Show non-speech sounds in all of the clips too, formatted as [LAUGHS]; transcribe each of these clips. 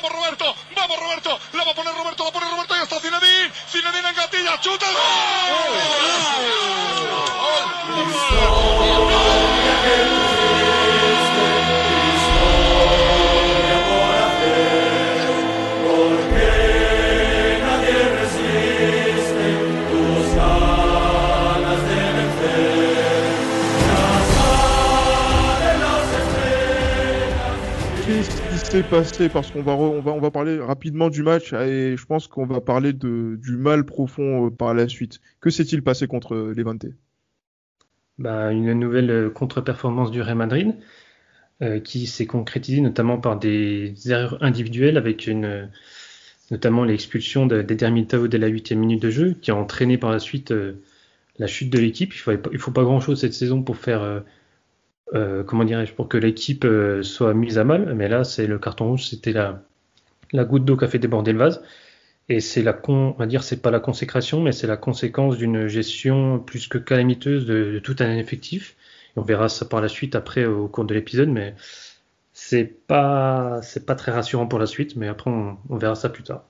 Vamos Roberto, vamos Roberto, la va a poner Roberto, la pone Roberto. Y está Zinedine, Zinedine en gatilla, chuta. Qu'est-ce s'est passé Parce qu'on va, on va, on va parler rapidement du match et je pense qu'on va parler du mal profond euh, par la suite. Que s'est-il passé contre euh, Levante? Bah, une nouvelle euh, contre-performance du Real Madrid qui s'est concrétisée notamment par des erreurs individuelles avec notamment l'expulsion de- d'Eder Militao dès la huitième minute de jeu qui a entraîné par la suite la chute de l'équipe. Il ne faut pas grand-chose cette saison pour faire, euh, comment dirais-je, pour que l'équipe euh, soit mise à mal. Mais là, c'est le carton rouge, c'était la, goutte d'eau qui a fait déborder le vase. Et c'est la on va dire, c'est pas la consécration, mais c'est la conséquence d'une gestion plus que calamiteuse de, tout un effectif. Et on verra ça par la suite après au cours de l'épisode, mais c'est pas, c'est pas très rassurant pour la suite, mais après on, verra ça plus tard.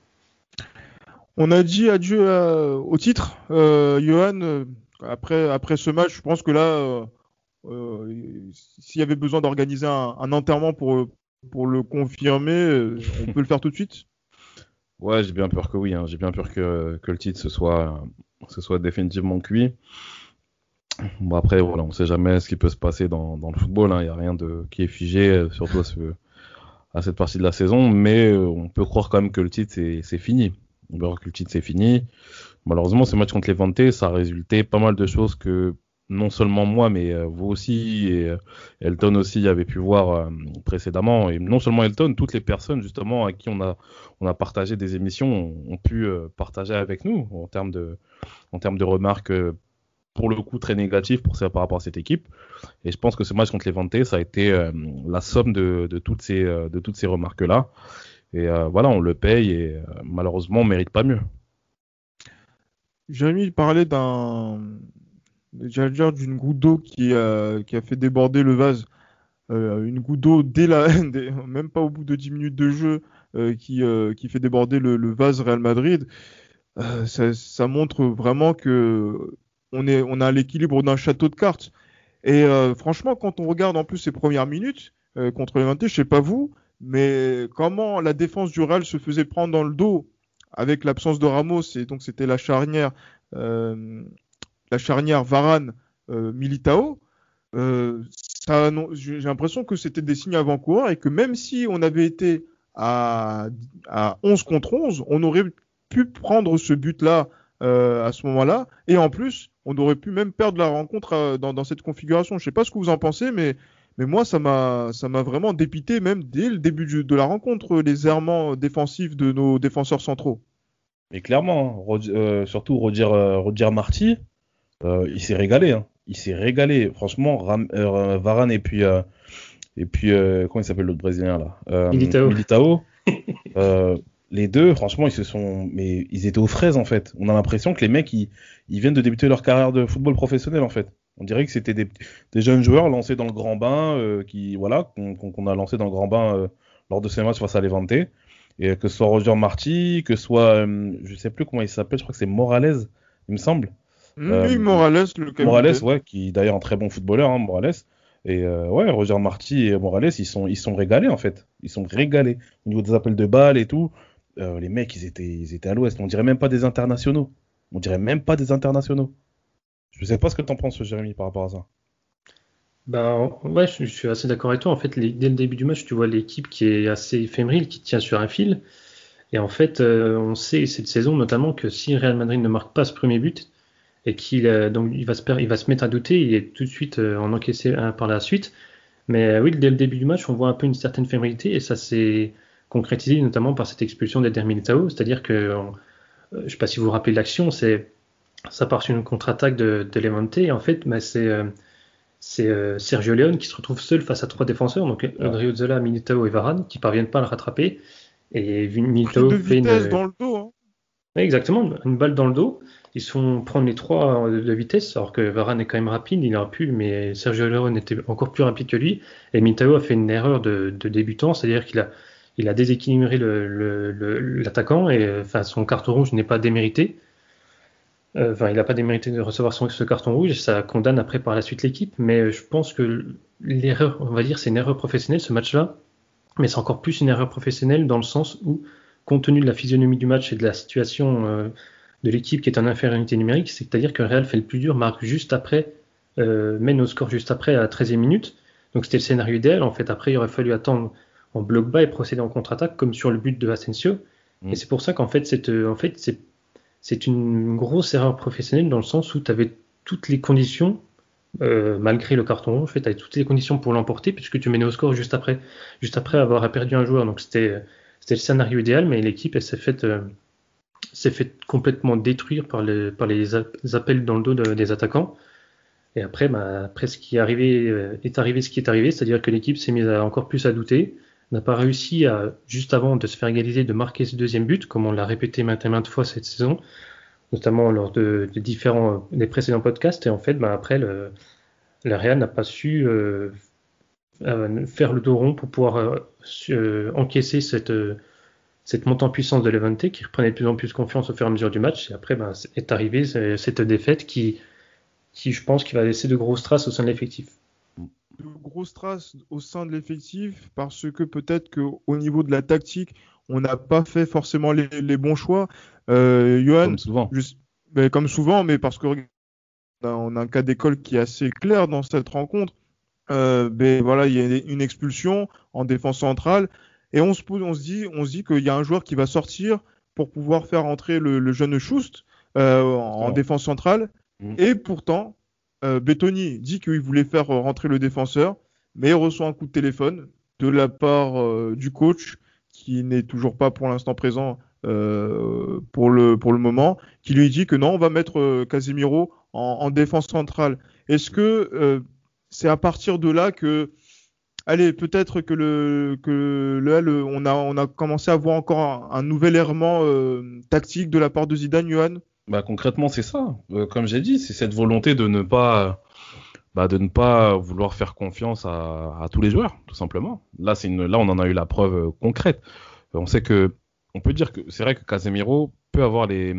On a dit adieu à- au titre. Euh, Johan, euh, après, après ce match, je pense que là, euh, euh, s'il y avait besoin d'organiser un, enterrement pour, le confirmer, euh, on peut le faire tout de suite? Ouais, j'ai bien peur que oui. hein. J'ai bien peur que, le titre se soit, définitivement cuit. Bon, après, voilà, on sait jamais ce qui peut se passer dans, le football. hein. Il n'y a rien qui est figé, euh, surtout à, ce- cette partie de la saison. Mais euh, on peut croire quand même que le titre, c'est fini. On peut croire que le titre, c'est fini. Malheureusement, ce match contre les Vantés, ça a résulté pas mal de choses que non seulement moi, mais euh, vous aussi et euh, Elton aussi avait pu voir euh, précédemment. Et non seulement Elton, toutes les personnes justement à qui on a on a partagé des émissions ont, pu partager avec nous en termes de, en termes de remarques pour le coup très négatives pour par rapport à cette équipe. Et je pense que ce match contre les Vantés, ça a été la somme de, de toutes ces, de toutes ces remarques-là. Et voilà, on le paye et malheureusement, on mérite pas mieux. Jérémy parlait d'un, dire d'une goutte d'eau qui a, qui a fait déborder le vase. Euh, une goutte d'eau dès la, [LAUGHS] même pas au bout de 10 minutes de jeu, euh, qui, euh, fait déborder le, vase Real Madrid. Euh, ça, montre vraiment que on a l'équilibre d'un château de cartes. Et euh, franchement, quand on regarde en plus ces premières minutes euh, contre les 20, je sais pas vous, mais comment la défense du Real se faisait prendre dans le dos avec l'absence de Ramos et donc c'était la charnière, euh, la charnière Varane euh, Militao. Euh, j'ai l'impression que c'était des signes avant-coureurs et que même si on avait été à, à 11 contre 11, on aurait pu prendre ce but-là euh, à ce moment-là. Et en plus, on aurait pu même perdre la rencontre dans, cette configuration. Je sais pas ce que vous en pensez, mais, mais moi, ça m'a vraiment dépité même dès le début de la rencontre, les errements défensifs de nos défenseurs centraux. Et clairement, hein, surtout Roger, Roger Marty, euh, il s'est régalé. hein. Il s'est régalé. Franchement, Ram- euh, Varane et puis, euh, et puis comment il s'appelle l'autre Brésilien là? Militao. Militao. [LAUGHS] Les deux, franchement, ils se sont, mais ils étaient aux fraises en fait. On a l'impression que les mecs, ils, ils viennent de débuter leur carrière de football professionnel en fait. On dirait que c'était des, des jeunes joueurs lancés dans le grand bain, qui voilà, qu'on a lancé dans le grand bain lors de ces matchs face à Levante. Et que ce soit Roger Marty, que ce soit, je sais plus comment il s'appelle, je crois que c'est Morales, il me semble. Euh, oui, Morales, le capitaine. Morales, ouais, qui est d'ailleurs un très bon footballeur, hein, Morales. Et euh, ouais, Roger Marty et Morales, ils sont, ils sont régalés en fait. Ils sont régalés au niveau des appels de balles et tout. euh, les mecs, ils étaient, ils étaient à l'ouest. On dirait même pas des internationaux. On dirait même pas des internationaux. Je sais pas ce que t'en penses, Jérémy, par rapport à ça. Ben, ouais, je, je suis assez d'accord avec toi. En fait, les- dès le début du match, tu vois l'équipe qui est assez éphémérile, qui tient sur un fil. Et en fait, euh, on sait cette saison notamment que si Real Madrid ne marque pas ce premier but et qu'il euh, donc il va se il va se mettre à douter, il est tout de suite euh, en encaissé un par la suite. Mais euh, oui, dès le début du match, on voit un peu une certaine fébrilité et ça s'est concrétisé notamment par cette expulsion d'Eder Militao. C'est-à-dire que, on- je sais pas si vous vous rappelez l'action, c'est ça part sur une contre-attaque de, de Levante et en fait, bah, c'est c'est euh, Sergio Leone qui se retrouve seul face à trois défenseurs, donc Odriozola, Militao et Varane, qui parviennent pas à le rattraper. Et Pris Militao de fait une, dans le dos. hein. Ouais, exactement, une balle dans le dos. Ils se font prendre les trois de, vitesse, alors que Varane est quand même rapide, il aurait pu, mais Sergio Leone était encore plus rapide que lui. Et Militao a fait une erreur de, débutant, c'est-à-dire qu'il a, il a déséquilibré l'attaquant et son carton rouge n'est pas démérité. Euh, enfin, il n'a pas démérité de recevoir ce carton rouge, ça condamne après par la suite l'équipe, mais je pense que l'erreur, on va dire, c'est une erreur professionnelle ce match-là, mais c'est encore plus une erreur professionnelle dans le sens où, compte tenu de la physionomie du match et de la situation euh, de l'équipe qui est en infériorité numérique, c'est-à-dire que le Real fait le plus dur, marque juste après, euh, mène au score juste après à la 13e minute. Donc c'était le scénario idéal. En fait, après, il aurait fallu attendre en bloc bas et procéder en contre-attaque, comme sur le but de Asensio. Mm. Et c'est pour ça qu'en fait, c'est en fait, une grosse erreur professionnelle dans le sens où tu avais toutes les conditions, euh, malgré le carton rouge, en fait, tu avais toutes les conditions pour l'emporter, puisque tu menais au score juste après, juste après avoir perdu un joueur. Donc c'était le scénario idéal, mais l'équipe, elle s'est faite. Euh, s'est fait complètement détruire par les, appels dans le dos des attaquants. Et après, bah, après ce qui est arrivé, euh, est arrivé ce qui est arrivé, c'est-à-dire que l'équipe s'est mise encore plus à douter, n'a pas réussi à, juste avant de se faire égaliser, de marquer ce deuxième but, comme on l'a répété maintes et maintes fois cette saison, notamment lors de, différents des précédents podcasts. Et en fait, bah, après, le, le Real n'a pas su euh, euh, faire le dos rond pour pouvoir encaisser cette cette montée en puissance de Levante qui reprenait de plus en plus confiance au fur et à mesure du match. Et après, ben, est arrivée cette défaite qui, qui, je pense, qui va laisser de grosses traces au sein de l'effectif. De grosses traces au sein de l'effectif parce que peut-être qu'au niveau de la tactique, on n'a pas fait forcément les, bons choix. Euh, Johan, comme souvent. mais comme souvent, mais parce que on a un cas d'école qui est assez clair dans cette rencontre. Euh, ben voilà, il y a une expulsion en défense centrale. Et on se, on se dit, on se dit qu'il y a un joueur qui va sortir pour pouvoir faire entrer le, jeune Schust euh, en, défense centrale. Mm. Et pourtant, euh, Bettoni dit qu'il voulait faire rentrer le défenseur, mais il reçoit un coup de téléphone de la part euh, du coach qui n'est toujours pas pour l'instant présent euh, pour, le, pour le moment, qui lui dit que non, on va mettre Casemiro en, en défense centrale. Est-ce que c'est à partir de là que allez, peut-être que le que on a on a commencé à voir encore un, nouvel errement euh, tactique de la part de Zidane, Johan? Bah concrètement, c'est ça. Euh, comme j'ai dit, c'est cette volonté de ne pas bah, de ne pas vouloir faire confiance à, tous les joueurs, tout simplement. Là, c'est là on en a eu la preuve euh, concrète. On sait que peut dire que c'est vrai que Casemiro peut avoir les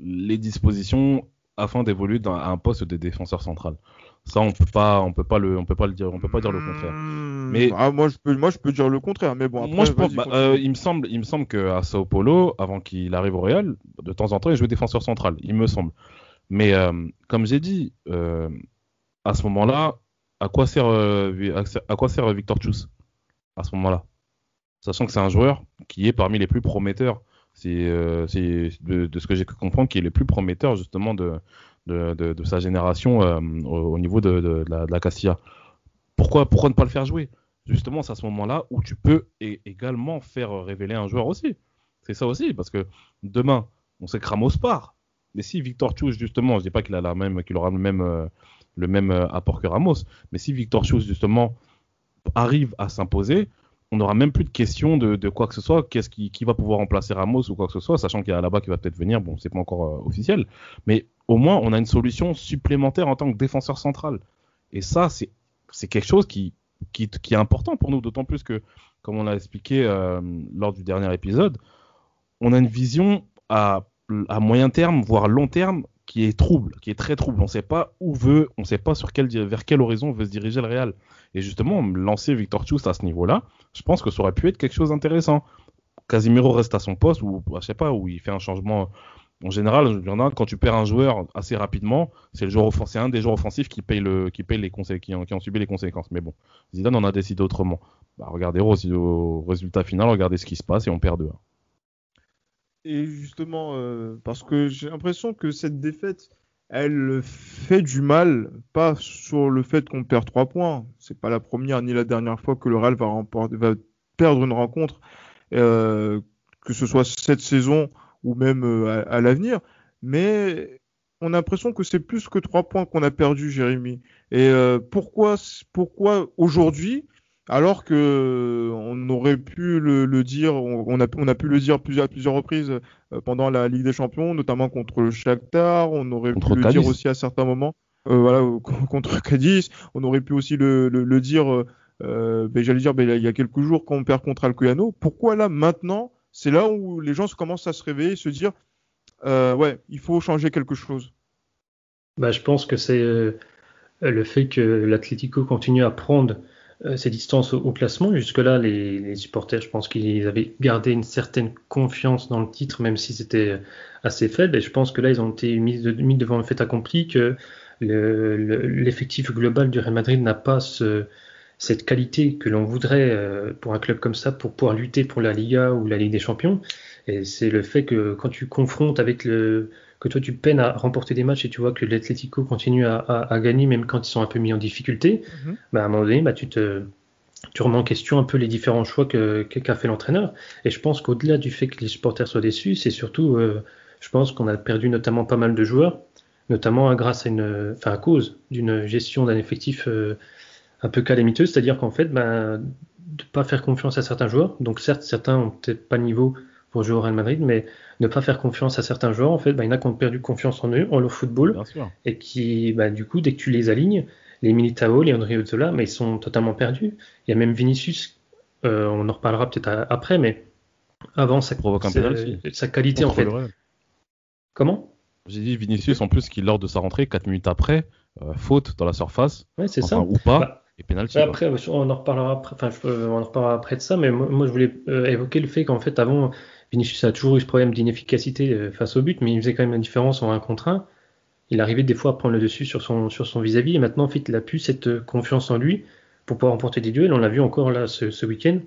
les dispositions afin d'évoluer à un poste de défenseur central. Ça, on peut pas, on peut pas le, on peut pas le dire, on peut pas dire le contraire. Hmm. Mais ah, moi, je peux, moi, je peux dire le contraire. Mais bon, moi, je pense, bah, euh, il me semble, il me semble qu'à Sao Paulo, avant qu'il arrive au Real, de temps en temps, il jouait défenseur central, il me semble. Mais euh, comme j'ai dit, euh, à ce moment-là, à quoi sert, à quoi sert Victor Chus à ce moment-là, sachant que c'est un joueur qui est parmi les plus prometteurs. C'est, de, de, ce que j'ai pu comprendre, qui est le plus prometteur justement de de, sa génération euh, au, niveau de, la, Castilla. Pourquoi, pourquoi ne pas le faire jouer? Justement, c'est à ce moment-là où tu peux également faire révéler un joueur aussi. C'est ça aussi, parce que demain, on sait que Ramos part. Mais si Victor Chus, justement, je dis pas qu'il a la même, qu'il aura le même, euh, le même euh, apport que Ramos, mais si Victor Chus, justement, arrive à s'imposer, on n'aura même plus de questions de, quoi que ce soit, qu'est-ce qui, va pouvoir remplacer Ramos ou quoi que ce soit, sachant qu'il y a là-bas qui va peut-être venir, bon, c'est pas encore officiel, mais au moins on a une solution supplémentaire en tant que défenseur central. Et ça, c'est quelque chose qui, est important pour nous, d'autant plus que, comme on l'a expliqué euh, lors du dernier épisode, on a une vision à, à, moyen terme, voire long terme, qui est trouble, qui est très trouble. On ne sait pas où veut, on ne sait pas sur quel, vers quel horizon veut se diriger le Real. Et justement, lancer Victor Chus à ce niveau-là, je pense que ça aurait pu être quelque chose d'intéressant. Casimiro reste à son poste, ou je sais pas, où il fait un changement en général, il y en a, quand tu perds un joueur assez rapidement, c'est un des joueurs offensifs qui paye les subi les conséquences. Mais bon, Zidane en a décidé autrement. Bah, regardez au, résultat final, regardez ce qui se passe et on perd deux. Et justement, euh, parce que j'ai l'impression que cette défaite, elle fait du mal, pas sur le fait qu'on perd trois points. C'est pas la première ni la dernière fois que le Real va, perdre une rencontre, euh, que ce soit cette saison ou même euh, à, l'avenir. Mais on a l'impression que c'est plus que trois points qu'on a perdu, Jérémy. Et euh, pourquoi, pourquoi aujourd'hui, alors que on aurait pu le, dire, on, a, on, a, pu le dire plusieurs, plusieurs reprises euh, pendant la Ligue des Champions, notamment contre le Shakhtar, on aurait pu le dire aussi à certains moments. voilà, [LAUGHS] contre Cadiz, on aurait pu aussi le, le, dire ben, j'allais dire, ben, il y a quelques jours quand on perd contre Alcoyano. Pourquoi là, maintenant, c'est là où les gens commencent à se réveiller et se dire, ouais, il faut changer quelque chose? Bah, Je pense que c'est le fait que l'Atlético continue à prendre ses distances au, classement. Jusque-là, les, supporters, je pense qu'ils avaient gardé une certaine confiance dans le titre, même si c'était assez faible. Et je pense que là, ils ont été mis, devant le fait accompli que l'effectif global du Real Madrid n'a pas ce, cette qualité que l'on voudrait euh, pour un club comme ça pour pouvoir lutter pour la Liga ou la Ligue des Champions. Et c'est le fait que quand tu confrontes avec le que toi tu peines à remporter des matchs et tu vois que l'Atlético continue à, à, gagner même quand ils sont un peu mis en difficulté, mhm. bah à un moment donné, bah tu te tu remets en question un peu les différents choix qu'a fait l'entraîneur. Et je pense qu'au-delà du fait que les supporters soient déçus, c'est surtout, euh, je pense qu'on a perdu notamment pas mal de joueurs notamment grâce à une, enfin à cause d'une gestion d'un effectif euh, un peu calamiteuse, c'est-à-dire qu'en fait, ben, de pas faire confiance à certains joueurs. Donc certes, certains ont peut-être pas le niveau pour jouer au Real Madrid, mais ne pas faire confiance à certains joueurs, en fait, ben, il y en a qui ont perdu confiance en eux, en leur football, et qui, ben, du coup, dès que tu les alignes, les Militao, les André Ozzola, mais ils sont totalement perdus. Il y a même Vinicius, euh, on en reparlera peut-être après, mais avant sa, provoque un sa qualité en fait. Comment? J'ai dit Vinicius en plus qui lors de sa rentrée, 4 minutes après, euh, faute dans la surface. Ouais, c'est ça. Ou pas. Bah, et penalty. après, on en reparlera après. Enfin, on en reparlera après de ça, mais moi, je voulais euh, évoquer le fait qu'en fait, avant, Vinicius a toujours eu ce problème d'inefficacité euh, face au but, mais il faisait quand même la différence en un contre un. Il arrivait des fois à prendre le dessus sur son sur son vis-à-vis, et maintenant, en fait, il a plus cette confiance en lui pour pouvoir remporter des duels. On l'a vu encore là ce, ce week-end.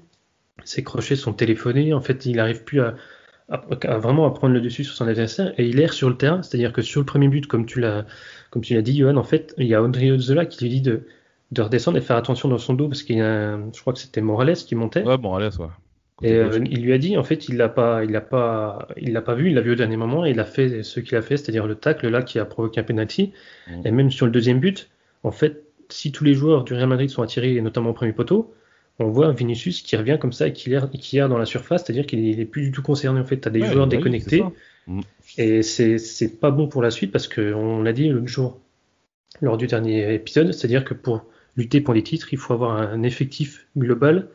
Ses crochets sont téléphonés. En fait, il n'arrive plus à, à, vraiment à prendre le dessus sur son adversaire et il erre sur le terrain. C'est-à-dire que sur le premier but, comme tu l'as, comme tu l'as dit, Johan, en fait, il y a Audrey Zola qui lui dit de, de redescendre et faire attention dans son dos parce qu'il y a, je crois que c'était Morales qui montait. Ouais, Morales, ouais. Et euh, il lui a dit, en fait, il l'a pas, il l'a pas, il l'a pas vu, il l'a vu au dernier moment et il a fait ce qu'il a fait, c'est-à-dire le tacle là qui a provoqué un penalty. Mm. Et même sur le deuxième but, en fait, si tous les joueurs du Real Madrid sont attirés, et notamment au premier poteau, on voit Vinicius qui revient comme ça et qui erre, qui dans la surface, c'est-à-dire qu'il est plus du tout concerné en fait. Tu as des joueurs bah déconnectés mm. et c'est pas bon pour la suite parce qu'on l'a dit l'autre jour lors du dernier épisode, c'est-à-dire que pour lutter pour les titres, il faut avoir un effectif global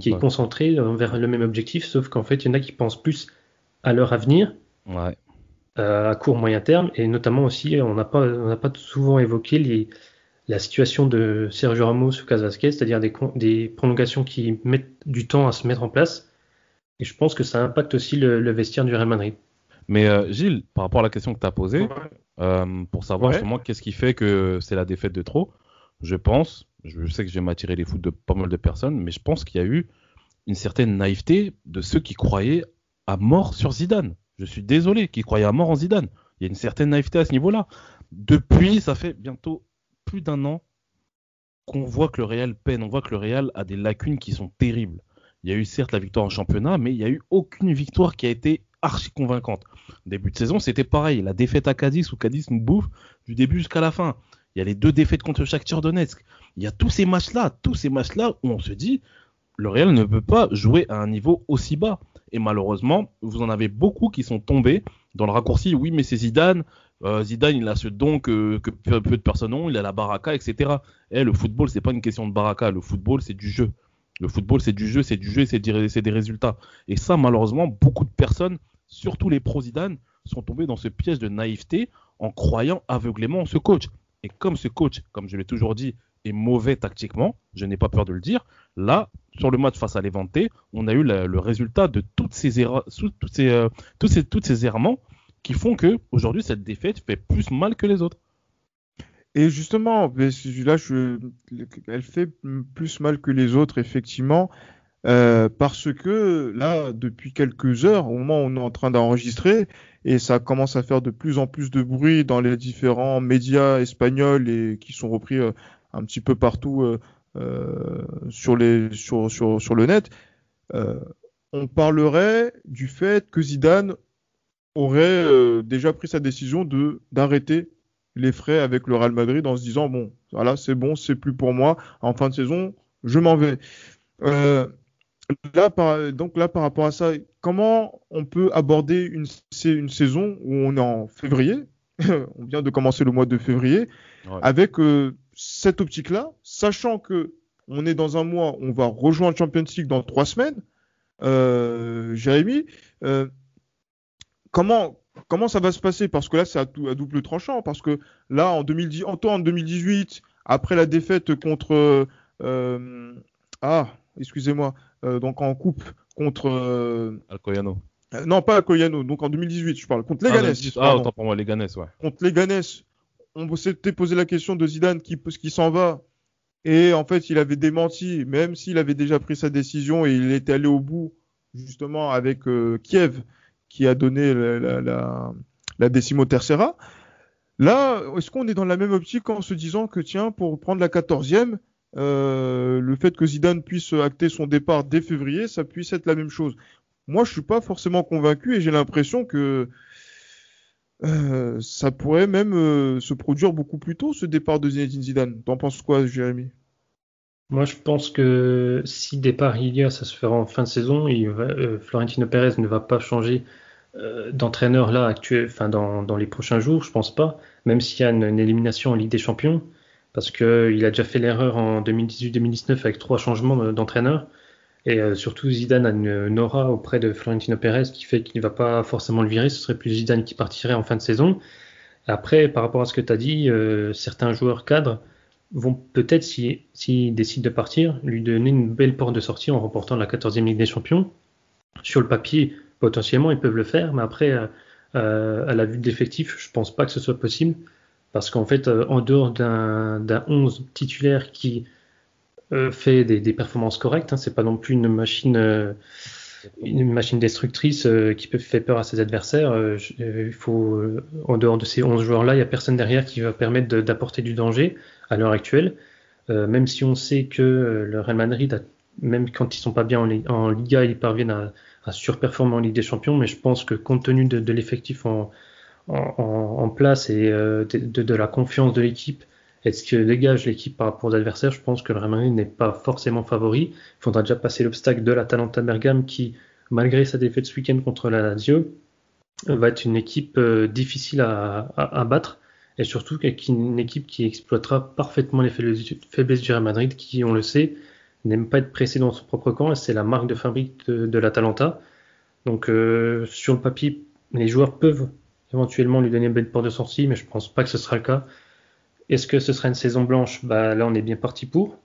qui est concentré vers le même objectif, sauf qu'en fait, il y en a qui pensent plus à leur avenir, euh, à court moyen terme, et notamment aussi, on n'a pas, on pas souvent évoqué les, la situation de Sergio Ramos ou Casasquez, c'est-à-dire des, des, prolongations qui mettent du temps à se mettre en place. Et je pense que ça impacte aussi le, vestiaire du Real Madrid. Mais euh, Gilles, par rapport à la question que tu as posée, euh, pour savoir justement qu'est-ce qui fait que c'est la défaite de trop, je pense, je sais que je vais m'attirer les foot de pas mal de personnes, mais je pense qu'il y a eu une certaine naïveté de ceux qui croyaient à mort sur Zidane. Je suis désolé, qui croyaient à mort en Zidane. Il y a une certaine naïveté à ce niveau-là. Depuis, ça fait bientôt plus d'un an qu'on voit que le Real peine, on voit que le Real a des lacunes qui sont terribles. Il y a eu certes la victoire en championnat, mais il n'y a eu aucune victoire qui a été archi convaincante. Début de saison, c'était pareil. La défaite à Cadiz, où Cadiz nous bouffe du début jusqu'à la fin. Il y a les deux défaites contre Shakhtar Donetsk. Il y a tous ces matchs-là, tous ces matchs-là où on se dit, le Real ne peut pas jouer à un niveau aussi bas. Et malheureusement, vous en avez beaucoup qui sont tombés dans le raccourci. Oui, mais c'est Zidane. Euh, Zidane, il a ce don que, peu, de personnes ont. Il a la baraka, etc. Et eh, le football, c'est pas une question de baraka. Le football, c'est du jeu. Le football, c'est du jeu, c'est du jeu, c'est des résultats. Et ça, malheureusement, beaucoup de personnes, surtout les pro Zidane, sont tombés dans ce piège de naïveté en croyant aveuglément en ce coach. Et comme ce coach, comme je l'ai toujours dit, est mauvais tactiquement, je n'ai pas peur de le dire, là, sur le match face à Levante, on a eu le résultat de toutes ces erreurs, toutes ces, euh, tous ces, toutes ces errements qui font que aujourd'hui cette défaite fait plus mal que les autres. Et justement, là, elle fait plus mal que les autres, effectivement, euh, parce que là, depuis quelques heures, au moment où on est en train d'enregistrer, et ça commence à faire de plus en plus de bruit dans les différents médias espagnols et qui sont repris euh, un petit peu partout euh, euh, sur, le net, on parlerait du fait que Zidane aurait déjà pris sa décision de d'arrêter les frais avec le Real Madrid en se disant bon voilà c'est bon c'est plus pour moi. En fin de saison je m'en vais. Donc là par rapport à ça comment on peut aborder une, une saison où on est en février [LAUGHS] on vient de commencer le mois de février avec cette optique-là, sachant que on est dans un mois, on va rejoindre Champions League dans trois semaines. Euh, Jérémy, euh, comment, comment ça va se passer? Parce que là, c'est à, double tranchant. Parce que là, en, 2010, en, en 2018, après la défaite contre. Euh, ah, excusez-moi. donc en coupe contre. Alcoyano. non, pas Alcoyano. Donc en 2018, je parle. Contre Leganés. Ah, ah autant pour moi, Leganés, ouais. Contre Leganés. On s'était posé la question de Zidane qui, qui s'en va. Et en fait, il avait démenti, même s'il avait déjà pris sa décision et il était allé au bout, justement, avec euh, Kiev, qui a donné la, la, la, Décimo Tercera. Là, est-ce qu'on est dans la même optique en se disant que, tiens, pour prendre la 14e, euh, le fait que Zidane puisse acter son départ dès février, ça puisse être la même chose Moi, je suis pas forcément convaincu et j'ai l'impression que euh, ça pourrait même euh, se produire beaucoup plus tôt, ce départ de Zinedine Zidane. T'en penses quoi, Jérémy? Moi, je pense que si départ il y a, ça se fera en fin de saison. Il euh, Florentino Pérez ne va pas changer d'entraîneur là actuel, enfin dans, les prochains jours, je pense pas. Même s'il y a une, élimination en Ligue des Champions, parce qu'il a déjà fait l'erreur en 2018-2019 avec trois changements d'entraîneur. Et euh, surtout, Zidane a une, aura auprès de Florentino Pérez qui fait qu'il ne va pas forcément le virer. Ce serait plus Zidane qui partirait en fin de saison. Après, par rapport à ce que tu as dit, euh, certains joueurs cadres vont peut-être, s'ils si, décident de partir, lui donner une belle porte de sortie en remportant la 14e Ligue des Champions. Sur le papier, potentiellement, ils peuvent le faire, mais après, euh, à la vue de l'effectif, je pense pas que ce soit possible. Parce qu'en fait, en dehors d'un 11 titulaire qui euh, fait des, performances correctes. Hein. C'est pas non plus une machine, euh, une machine destructrice euh, qui peut faire peur à ses adversaires. il faut, en dehors de ces 11 joueurs-là, il n'y a personne derrière qui va permettre d'apporter du danger à l'heure actuelle. même si on sait que le Real Madrid, même quand ils sont pas bien en, Liga, ils parviennent à, surperformer en Ligue des Champions. Mais je pense que compte tenu de, l'effectif en, en, place et de, de, la confiance de l'équipe, est-ce que dégage l'équipe par rapport aux adversaires Je pense que le Real Madrid n'est pas forcément favori. Il faudra déjà passer l'obstacle de la Talenta Bergame qui, malgré sa défaite ce week-end contre la Lazio, va être une équipe euh, difficile à, battre et surtout une équipe qui exploitera parfaitement les faiblesses du Real Madrid qui, on le sait, n'aime pas être pressé dans son propre camp et c'est la marque de fabrique de, la Talenta. Donc euh, sur le papier, les joueurs peuvent éventuellement lui donner une belle porte de sortie, mais je pense pas que ce sera le cas. Est-ce que ce sera une saison blanche? Bah, Là, on est bien parti pour.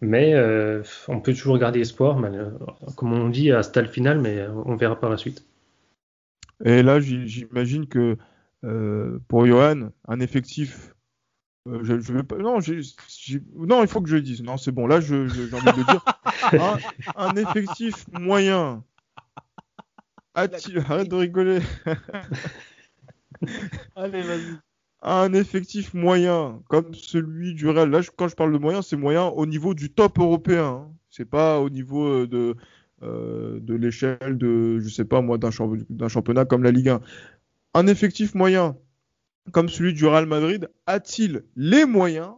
Mais euh, on peut toujours garder espoir, euh, comme on dit, à stade final, mais on verra par la suite. Et là, j'imagine que euh, pour Johan, un effectif. je, vais pas, non, non, il faut que je le dise. Non, c'est bon. Là, j'ai envie de le dire. [LAUGHS] un, un effectif moyen. Arrête de rigoler. [LAUGHS] Allez, vas-y un effectif moyen comme celui du Real, là quand je parle de moyen, c'est moyen au niveau du top européen. Hein. C'est pas au niveau euh, de, euh, de l'échelle de, je sais pas moi, d'un championnat comme la Ligue 1. Un effectif moyen comme celui du Real Madrid a-t-il les moyens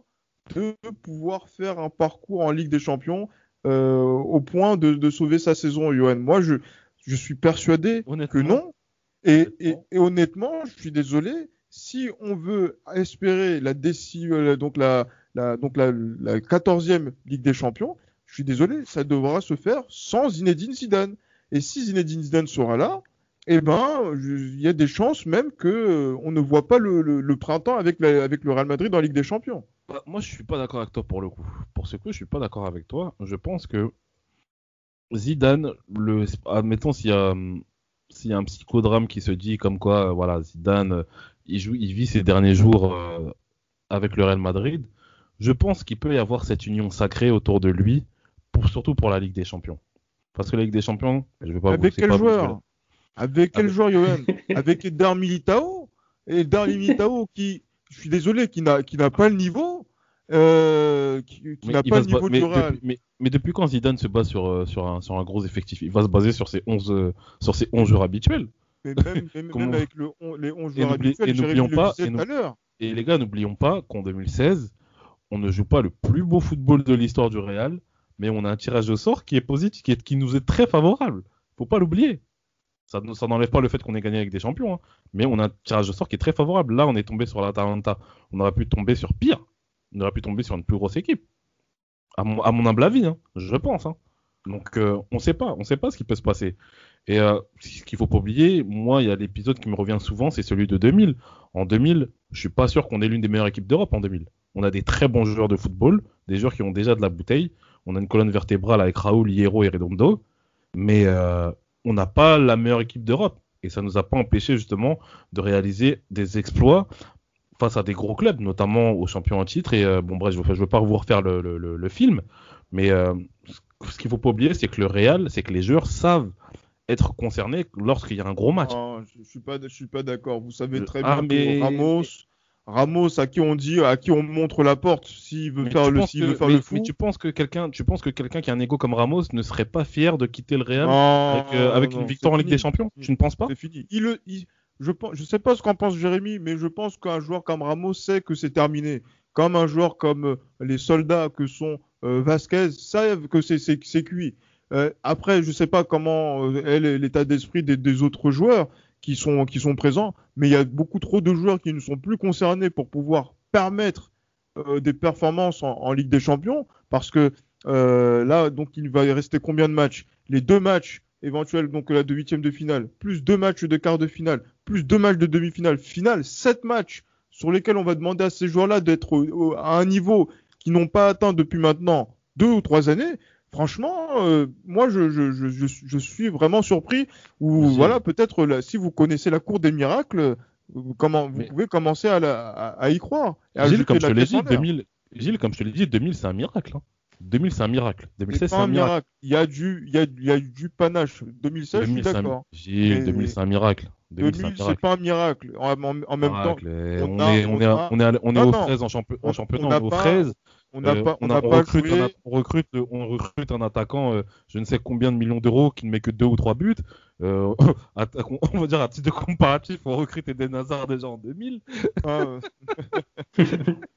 de pouvoir faire un parcours en Ligue des Champions euh, au point de, sauver sa saison, Johan? Moi, je, je suis persuadé que non. et, et, honnêtement, je suis désolé, si on veut espérer la, euh, donc la, donc la, 14e Ligue des Champions, je suis désolé, ça devra se faire sans Zinedine Zidane. Et si Zinedine Zidane sera là, eh ben, il y a des chances même que euh, on ne voit pas le, printemps avec, avec le Real Madrid dans la Ligue des Champions. Bah, moi, je suis pas d'accord avec toi pour le coup. Pour ce coup, je suis pas d'accord avec toi. Je pense que Zidane, le, admettons s'il y a s'il y a un psychodrame qui se dit comme quoi, voilà, Zidane, il, joue, il vit ses derniers jours euh, avec le Real Madrid, je pense qu'il peut y avoir cette union sacrée autour de lui, pour, surtout pour la Ligue des Champions. Parce que la Ligue des Champions, je vais pas Avec quel joueur? Avec quel joueur, Johan? [LAUGHS] Avec Eder Militao Et Eder Militao qui, je suis désolé, qui n'a pas le niveau. Euh, qui, n'a pas le niveau du Real. mais, mais, depuis quand Zidane se base sur, euh, sur, un, sur un gros effectif? Il va se baser sur ses 11, sur ses 11 joueurs habituels. Mais même, [LAUGHS] même, avec le, les 11 joueurs habituels, et n'oublions pas, et, les gars, n'oublions pas qu'en 2016, on ne joue pas le plus beau football de l'histoire du Real, mais on a un tirage au sort qui est positif, qui, est, qui nous est très favorable. Faut pas l'oublier. Ça, ça n'enlève pas le fait qu'on ait gagné avec des champions, hein. mais on a un tirage au sort qui est très favorable. Là, on est tombé sur la l'Atalanta. On aurait pu tomber sur pire. On aurait pu tomber sur une plus grosse équipe. À mon, humble avis, hein, je pense. Hein. Donc euh, on sait pas, on sait pas ce qui peut se passer. Et euh, ce qu'il faut pas oublier, moi, il y a l'épisode qui me revient souvent, c'est celui de 2000. En 2000, je suis pas sûr qu'on ait l'une des meilleures équipes d'Europe en 2000. On a des très bons joueurs de football, des joueurs qui ont déjà de la bouteille. On a une colonne vertébrale avec Raoul, Hierro et Redondo, mais euh, on n'a pas la meilleure équipe d'Europe. Et ça nous a pas empêché justement de réaliser des exploits face à des gros clubs, notamment aux champions en titre. Et euh, bon, bref, je ne veux pas vous refaire le, le, le film, mais euh, ce qu'il faut pas oublier, c'est que le Real, c'est que les joueurs savent être concernés lorsqu'il y a un gros match. Non, je, ne suis pas, je suis pas d'accord. Vous savez très bien que Ramos, Ramos, à qui on dit, à qui on montre la porte, s'il veut faire le, s'il veut faire mais, le fou. Mais tu penses que quelqu'un, tu penses que quelqu'un qui a un ego comme Ramos ne serait pas fier de quitter le Real avec, euh, avec non, une victoire en Ligue fini. des Champions? Tu ne penses pas? C'est fini. Il, il- je je sais pas ce qu'en pense Jérémy, mais je pense qu'un joueur comme Ramos sait que c'est terminé. Comme un joueur comme euh, les soldats que sont euh, Vasquez savent que c'est cuit. Euh, après, je sais pas comment est l'état d'esprit des, autres joueurs qui sont, qui sont présents, mais il y a beaucoup trop de joueurs qui ne sont plus concernés pour pouvoir permettre des performances en, Ligue des Champions, parce que là, donc, il va y rester combien de matchs? Les deux matchs éventuels, donc là, de huitième de finale, plus deux matchs de quart de finale, plus deux matchs de demi-finale, finale, sept matchs sur lesquels on va demander à ces joueurs-là d'être à un niveau qu'ils n'ont pas atteint depuis maintenant deux ou trois années. Franchement, euh, moi, je, je, je, je, je suis vraiment surpris. Ou voilà, peut-être si vous connaissez la cour des miracles, euh, comment vous Mais- pouvez commencer à, la- à, à y croire. Et à Gilles, comme je te l'ai dit, en l'air. 2000, Gilles, comme je te l'ai dit, 2000 c'est un miracle. hein. 2000 c'est un miracle. C'est 2016 c'est un miracle. miracle. Il y a du, il y a, il y a du panache. 2016, je suis 2000 c'est un- d'accord. Gilles, Mais- 2000 c'est un miracle. 2000 c'est un 2000, c'est miracle. pas un miracle. En, en- en même temps, Miracle. Et on on, a- est, on, on est, a- on est, à- on est Non, aux fraises en, champi- en On- championnat, on aux fraises. On n'a Euh, pas, on a- on pas recrute joué. un, on, recrute, on recrute un attaquant, euh, je ne sais combien de millions d'euros, qui ne met que deux ou trois buts. Euh, [LAUGHS] à- on va dire à titre de comparatif, on recrute Eden Hazard déjà en 2000. Ah, euh, [LAUGHS]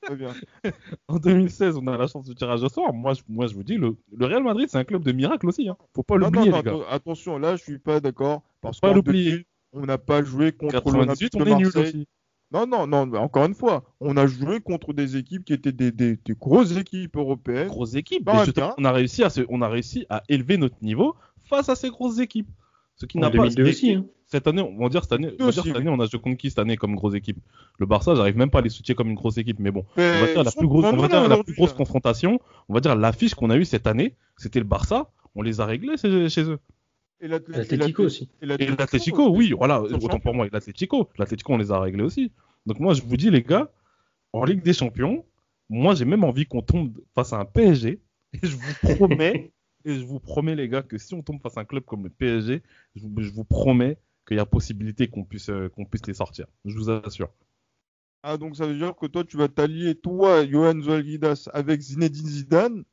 très bien. En 2016, on a la chance du tirage au sort. Moi, je, moi, je vous dis, le, le Real Madrid, c'est un club de miracles aussi. Hein. Faut pas Non, non, l'oublier, non, attention, là, je suis pas d'accord. Parce pas qu'en l'oublier. 2000, on n'a pas joué contre 98, l'Olympique on de est nul Marseille. Non, non, non, mais encore une fois, on a joué contre des équipes qui étaient des, des, des grosses équipes européennes. Grosses équipes. Bah, justement, on a réussi à se- on a réussi à élever notre niveau face à ces grosses équipes. Ce qui n'a pas 2002 et- aussi. hein. Cette année, on va dire cette année, on va aussi, dire cette oui. année, on a joué contre qui cette année comme grosse équipe Le Barça, j'arrive même pas à les soutenir comme une grosse équipe, mais bon, Mais on va dire la plus grosse, on va dire la plus grosse là. confrontation, on va dire l'affiche qu'on a eue cette année, c'était le Barça. On les a réglés chez, chez eux. Et l'Atlé- L'Atlético aussi. Et l'Atlético, oui, voilà, autant pour moi, et l'Atlético. L'Atlético, on les a réglés aussi. Donc moi, je vous dis, les gars, en Ligue des Champions, moi, j'ai même envie qu'on tombe face à un PSG. Et je vous [LAUGHS] promets, et je vous promets, les gars, que si on tombe face à un club comme le PSG, je vous, je vous promets qu'il y a possibilité qu'on puisse, euh, qu'on puisse les sortir. Je vous assure. Ah, donc ça veut dire que toi, tu vas t'allier, toi, Johan Zolgidas, avec Zinedine Zidane,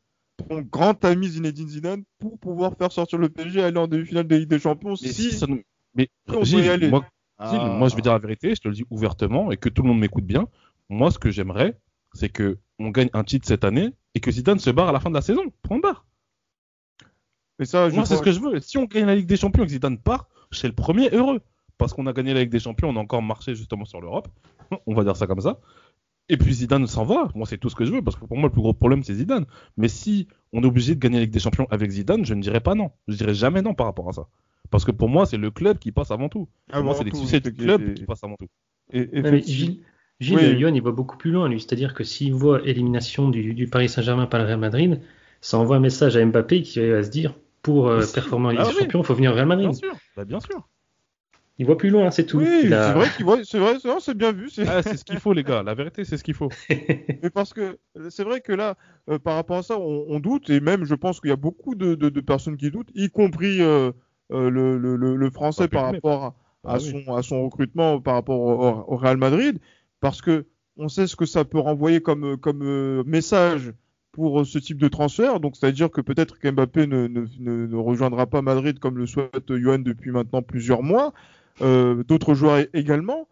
ton grand ami Zinedine Zidane, pour pouvoir faire sortir le PSG et aller en demi-finale de Ligue des Champions. Mais si, ça nous- mais si on peut Gilles, y aller. moi, Ah. Gilles, moi, je vais dire la vérité, je te le dis ouvertement et que tout le monde m'écoute bien. Moi, ce que j'aimerais, c'est que on gagne un titre cette année et que Zidane se barre à la fin de la saison. Point barre. Mais ça, je Moi, c'est ce que je veux. Si on gagne la Ligue des Champions et que Zidane part, je serai le premier heureux. Parce qu'on a gagné la Ligue des Champions, on a encore marché justement sur l'Europe. On va dire ça comme ça. Et puis Zidane s'en va. Moi, c'est tout ce que je veux. Parce que pour moi, le plus gros problème, c'est Zidane. Mais si on est obligé de gagner la Ligue des Champions avec Zidane, je ne dirais pas non. Je dirais jamais non par rapport à ça. Parce que pour moi, c'est le club qui passe avant tout. Pour Avant moi, c'est les tout, succès du club et- qui passent avant tout. et- mais. Gilles, Gilles Oui. Lyon, il va beaucoup plus loin, lui. C'est-à-dire que s'il voit élimination du, du Paris Saint-Germain par le Real Madrid, ça envoie un message à Mbappé qui va se dire pour euh, performer en Ligue Ah des oui. Champions, il faut venir au Real Madrid. Bien sûr. Bah, bien sûr. Il voit plus loin, c'est tout. Oui, a- c'est vrai qu'il voit, c'est vrai, c'est- bien vu. c'est- Ah, c'est ce qu'il faut, les gars. La vérité, c'est ce qu'il faut. [LAUGHS] Mais parce que c'est vrai que là, euh, par rapport à ça, on, on doute, et même je pense qu'il y a beaucoup de, de- de personnes qui doutent, y compris euh, euh, le, le- le- le français par rapport à, à Ah oui. à son recrutement par rapport au, au Real Madrid, parce que on sait ce que ça peut renvoyer comme, comme euh, message pour ce type de transfert. Donc, c'est-à-dire que peut-être qu'Mbappé ne, ne, ne, ne rejoindra pas Madrid comme le souhaite Johan depuis maintenant plusieurs mois, d'autres joueurs également.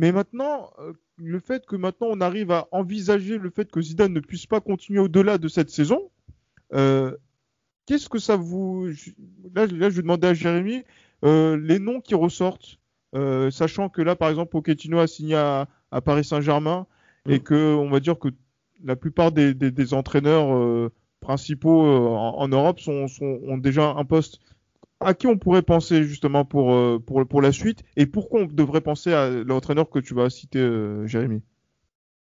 Mais maintenant, euh, le fait que maintenant on arrive à envisager le fait que Zidane ne puisse pas continuer au-delà de cette saison, euh, qu'est-ce que ça vous... Là, là, je vais demander à Jérémy euh, les noms qui ressortent, euh, sachant que là, par exemple, Pochettino a signé à, à Paris Saint-Germain et Mm. que on va dire que la plupart des, des- des entraîneurs euh, principaux en, en, Europe sont, sont, ont déjà un poste à qui on pourrait penser justement pour, euh, pour, pour la suite et pourquoi on devrait penser à l'entraîneur que tu vas citer, euh, Jérémy?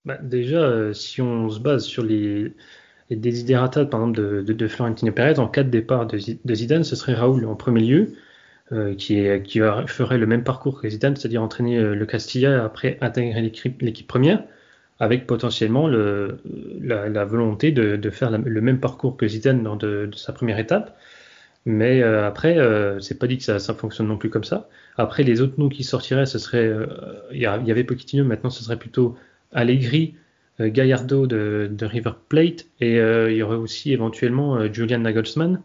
Bah, Déjà, euh, si on se base sur les, les desiderata, par exemple, de, de, de, Florentino Pérez, en cas de départ de, de Zidane, ce serait Raoul en premier lieu, qui, qui ferait le même parcours que Zidane, c'est-à-dire entraîner le Castilla et après intégrer l'équipe première, avec potentiellement le, la, volonté de, faire le même parcours que Zidane de, de sa première étape mais euh, après, euh, c'est pas dit que ça, fonctionne non plus comme ça. Après, les autres noms qui sortiraient, ce serait, euh, il y, avait Pochettino, maintenant ce serait plutôt Allegri, euh, Gallardo de, de, River Plate, et il y aurait aussi éventuellement Julian Nagelsmann,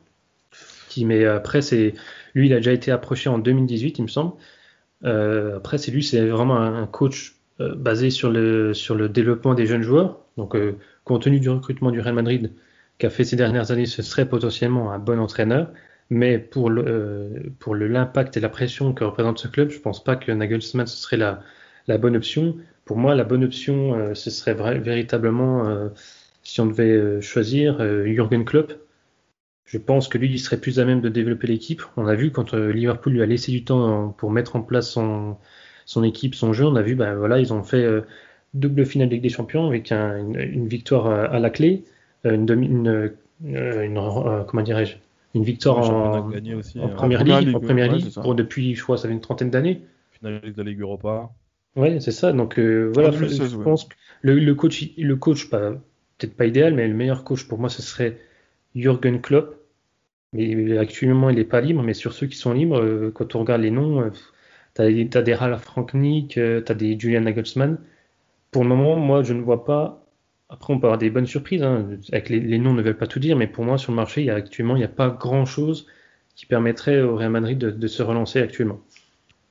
qui, mais après, c'est, lui, il a déjà été approché en 2018, il me semble. après, c'est lui, c'est vraiment un, un coach basé sur le, sur le développement des jeunes joueurs. Donc, compte tenu du recrutement du Real Madrid, qu'a fait ces dernières années, ce serait potentiellement un bon entraîneur. Mais pour le, euh, pour l'impact et la pression que représente ce club, je pense pas que Nagelsmann ce serait la, la bonne option. Pour moi, la bonne option, euh, ce serait véritablement, euh, si on devait euh, choisir, euh, Jürgen Klopp. Je pense que lui, il serait plus à même de développer l'équipe. On a vu quand Liverpool lui a laissé du temps pour mettre en place son, son équipe, son jeu, on a vu, ben voilà, ils ont fait double finale Ligue des Champions avec un, une, une, victoire à la clé, une, demi, une, une comment dirais-je, une victoire en, aussi, en, première ligue, en première ligue, pour depuis, je crois, ça fait une trentaine d'années. Finaliste de la Ligue Europa. Ouais, c'est ça. Donc euh, voilà, je, je ouais. pense que le, le, coach, le coach, peut-être pas idéal, mais le meilleur coach pour moi, ce serait Jürgen Klopp. Mais actuellement, il n'est pas libre. Mais sur ceux qui sont libres, euh, quand on regarde les noms, euh, tu as, as, des Ralph Franknick, euh, tu as des Julian Nagelsmann. Pour le moment, moi, je ne vois pas après, on peut avoir des bonnes surprises. Hein. Avec les, les, noms ne veulent pas tout dire, mais pour moi, sur le marché, il y a actuellement, il n'y a pas grand-chose qui permettrait au Real Madrid de, de se relancer actuellement.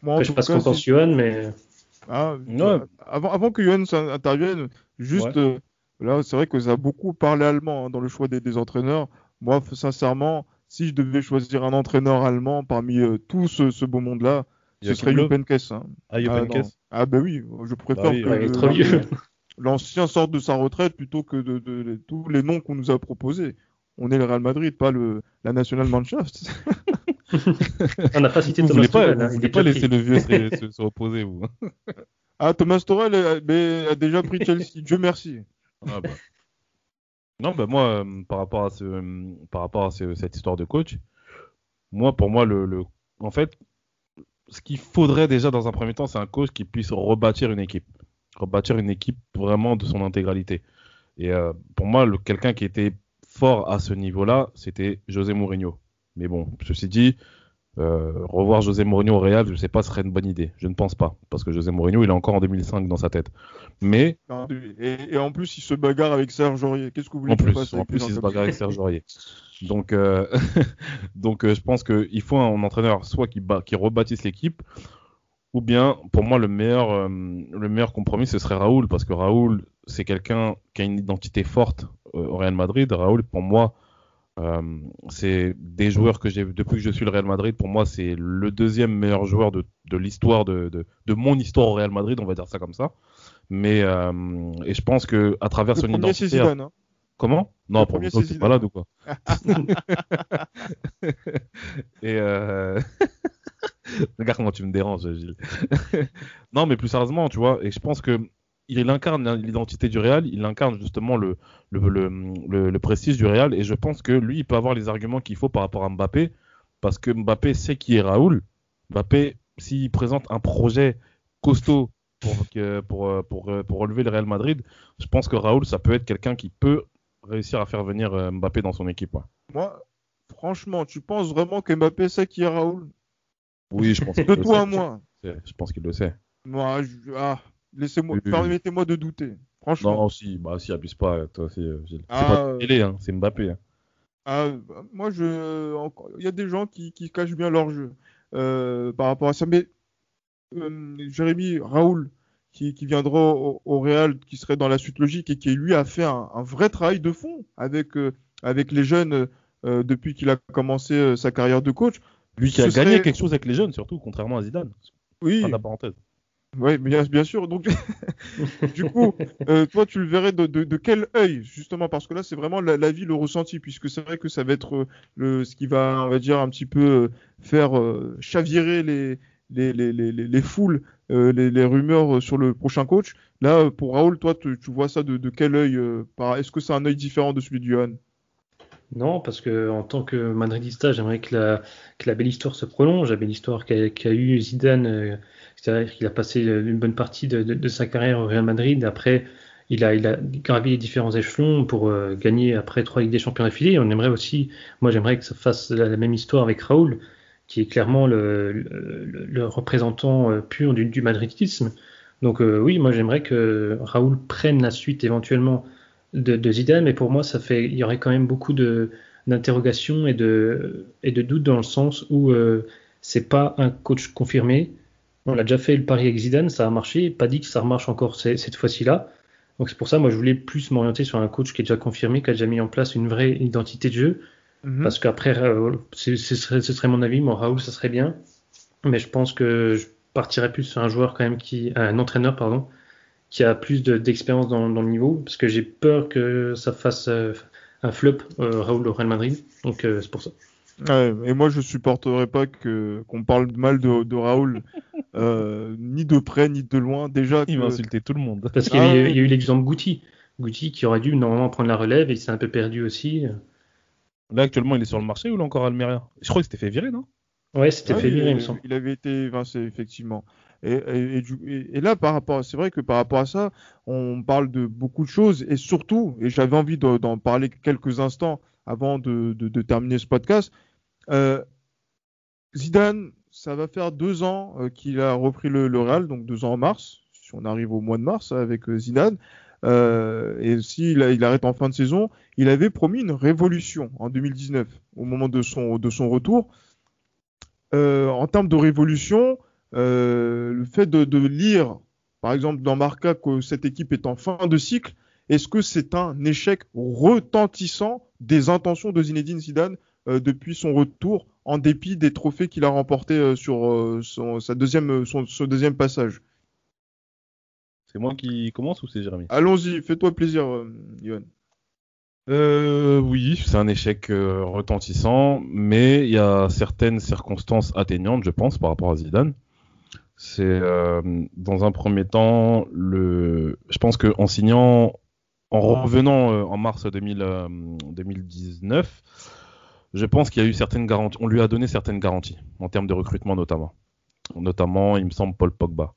Moi, Après, je sais pas ce qu'en pense Johan, mais. Ah, ouais. avant, avant, que Johan intervienne, juste ouais. euh, là, c'est vrai que ça a beaucoup parlé allemand hein, dans le choix des, des, entraîneurs. Moi, sincèrement, si je devais choisir un entraîneur allemand parmi euh, tout ce, ce, beau monde-là, ce serait Jupp Heynckes. Hein. Ah, Jupp ah, ah, bah oui, je préfère bah oui, que. Ouais, il est trop vieux l'ancien sort de sa retraite plutôt que de, de, de tous les noms qu'on nous a proposés. On est le Real Madrid, pas le, la National Mannschaft. [LAUGHS] On n'a pas cité vous Thomas voulez pas, Tuchel, hein, Vous voulez pas laisser le vieux se, [LAUGHS] se, se, reposer, vous. ah, Thomas Torel a, a, déjà pris [LAUGHS] Chelsea. Dieu merci. Ah bah. Non, bah moi, euh, par rapport à, ce, euh, par rapport à ce, cette histoire de coach, moi, pour moi, le, le en fait, ce qu'il faudrait déjà dans un premier temps, c'est un coach qui puisse rebâtir une équipe rebâtir une équipe vraiment de son intégralité. Et euh, pour moi, quelqu'un qui était fort à ce niveau-là, c'était José Mourinho. Mais bon, ceci dit, euh, revoir José Mourinho au Real, je ne sais pas, ce serait une bonne idée. Je ne pense pas, parce que José Mourinho, il est encore en 2005 dans sa tête. Mais et, et en plus, il se bagarre avec Serge Aurier. Qu'est-ce que vous voulez En plus, en plus, il se bagarre avec Serge Aurier. Donc, euh, [LAUGHS] donc, euh, je pense qu'il faut un entraîneur soit qui, qui rebâtisse l'équipe, ou bien, pour moi, le meilleur, euh, le meilleur compromis, ce serait Raoul, parce que Raoul, c'est quelqu'un qui a une identité forte euh, au Real Madrid. Raoul, pour moi, euh, c'est des joueurs que j'ai, depuis que je suis le Real Madrid, pour moi, c'est le deuxième meilleur joueur de, de l'histoire, de, de, de, mon histoire au Real Madrid, on va dire ça comme ça. Mais, et je pense que à travers le son identité. Zidane, hein. Comment? Non, le pour moi, c'est malade ou quoi? [LAUGHS] Et euh... [LAUGHS] Regarde comment tu me déranges, Gilles. [LAUGHS] non, mais plus sérieusement, tu vois, et je pense que il incarne l'identité du Real, il incarne justement le, le, le, le, le prestige du Real, et je pense que lui, il peut avoir les arguments qu'il faut par rapport à Mbappé, parce que Mbappé sait qui est Raoul. Mbappé, s'il présente un projet costaud pour, pour, pour, pour, relever le Real Madrid, je pense que Raoul, ça peut être quelqu'un qui peut réussir à faire venir euh, Mbappé dans son équipe. Ouais. Moi, franchement, tu penses vraiment que Mbappé sait qui est Raoul? Oui, je pense. [LAUGHS] De toi à moi. Je pense qu'il le sait. Moi, je... ah, laissez-moi, oui, permettez-moi de douter. Franchement. Non, si, bah, si, abuse pas, toi aussi, Gilles. Ah, c'est pas télé, hein, c'est Mbappé. Hein. Ah, moi, je, il y a des gens qui, qui cachent bien leur jeu euh, par rapport à ça, mais euh, Jérémy Raoul, qui, qui viendra au, au, Real, qui serait dans la suite logique et qui lui a fait un, un vrai travail de fond avec euh, avec les jeunes euh, depuis qu'il a commencé euh, sa carrière de coach. Lui qui a gagné serait... quelque chose avec les jeunes, surtout, contrairement à Zidane. Oui. La parenthèse. Oui, bien, bien sûr. Donc, [LAUGHS] du coup, euh, toi, tu le verrais de, de, de, quel œil, justement, parce que là, c'est vraiment la, la, vie, le ressenti, puisque c'est vrai que ça va être le, ce qui va, on va dire, un petit peu faire euh, chavirer les, les, les, les, les foules, euh, les, rumeurs sur le prochain coach. Là, pour Raoul, toi, tu, vois ça de, quel œil Est-ce que c'est un œil différent de celui de Johan? Non, parce que en tant que madridista, j'aimerais que la, belle histoire se prolonge, la belle histoire qu'a qu eu Zidane c'est-à-dire qu'il a passé une bonne partie de, sa carrière au Real Madrid. Après, il a, gravi les différents échelons pour euh, gagner après trois Ligues des Champions affiliées. On aimerait aussi, moi j'aimerais que ça fasse la, la, même histoire avec Raoul, qui est clairement le, représentant euh, pur du, madridisme. Donc euh, oui, moi j'aimerais que Raoul prenne la suite éventuellement de, de, Zidane, mais pour moi ça fait, il y aurait quand même beaucoup d'interrogations et de et de doutes dans le sens où euh, c'est pas un coach confirmé, on a déjà fait le pari avec Zidane, ça a marché, pas dit que ça remarche encore cette fois-ci-là. Donc c'est pour ça, moi, je voulais plus m'orienter sur un coach qui est déjà confirmé, qui a déjà mis en place une vraie identité de jeu. Mm -hmm. Parce qu'après, euh, ce, serait, ce serait mon avis, mon Raoul, ça serait bien. Mais je pense que je partirais plus sur un joueur quand même qui, un entraîneur, pardon, qui a plus d'expérience dans, dans, le niveau, parce que j'ai peur que ça fasse euh, un flop euh, Raoul au Real Madrid. Donc euh, c'est pour ça. Ouais, et moi, je supporterais pas que qu'on parle mal de, de Raoul, euh, ni de près ni de loin. Déjà, il que... va insulter tout le monde. Parce qu'il y, ah, y, a eu l'exemple Guti, Guti qui aurait dû normalement prendre la relève et il s'est un peu perdu aussi. Là, actuellement, il est sur le marché ou est encore à Almeria? Je crois que c'était fait virer, non? Ouais, c'était ah, fait virer, il, me semble. Il avait été évincé, effectivement. Et, et, et, et, là, par rapport, c'est vrai que par rapport à ça, on parle de beaucoup de choses et surtout, et j'avais envie d'en parler quelques instants avant de, de, de terminer ce podcast. Euh, Zidane, ça va faire deux ans euh, qu'il a repris le, le, Real, donc deux ans en mars, si on arrive au mois de mars avec euh, et s'il il arrête en fin de saison, il avait promis une révolution en 2019, au moment de son, retour. en termes de révolution, le fait de, lire, par exemple, dans Marca, que cette équipe est en fin de cycle, est-ce que c'est un échec retentissant des intentions de Zinedine Zidane euh, depuis son retour, en dépit des trophées qu'il a remportés euh, sur euh, sa son, deuxième passage? C'est moi qui commence ou c'est Jérémy? Allons-y, fais-toi plaisir, Yohan. Euh, oui, c'est un échec euh, retentissant, mais il y a certaines circonstances atteignantes, je pense, par rapport à Zidane. C'est euh, dans un premier temps, le, je pense que en signant, en revenant en mars 2000, 2019, je pense qu'il y a eu certaines garanties. On lui a donné certaines garanties en termes de recrutement notamment. Notamment, il me semble Paul Pogba.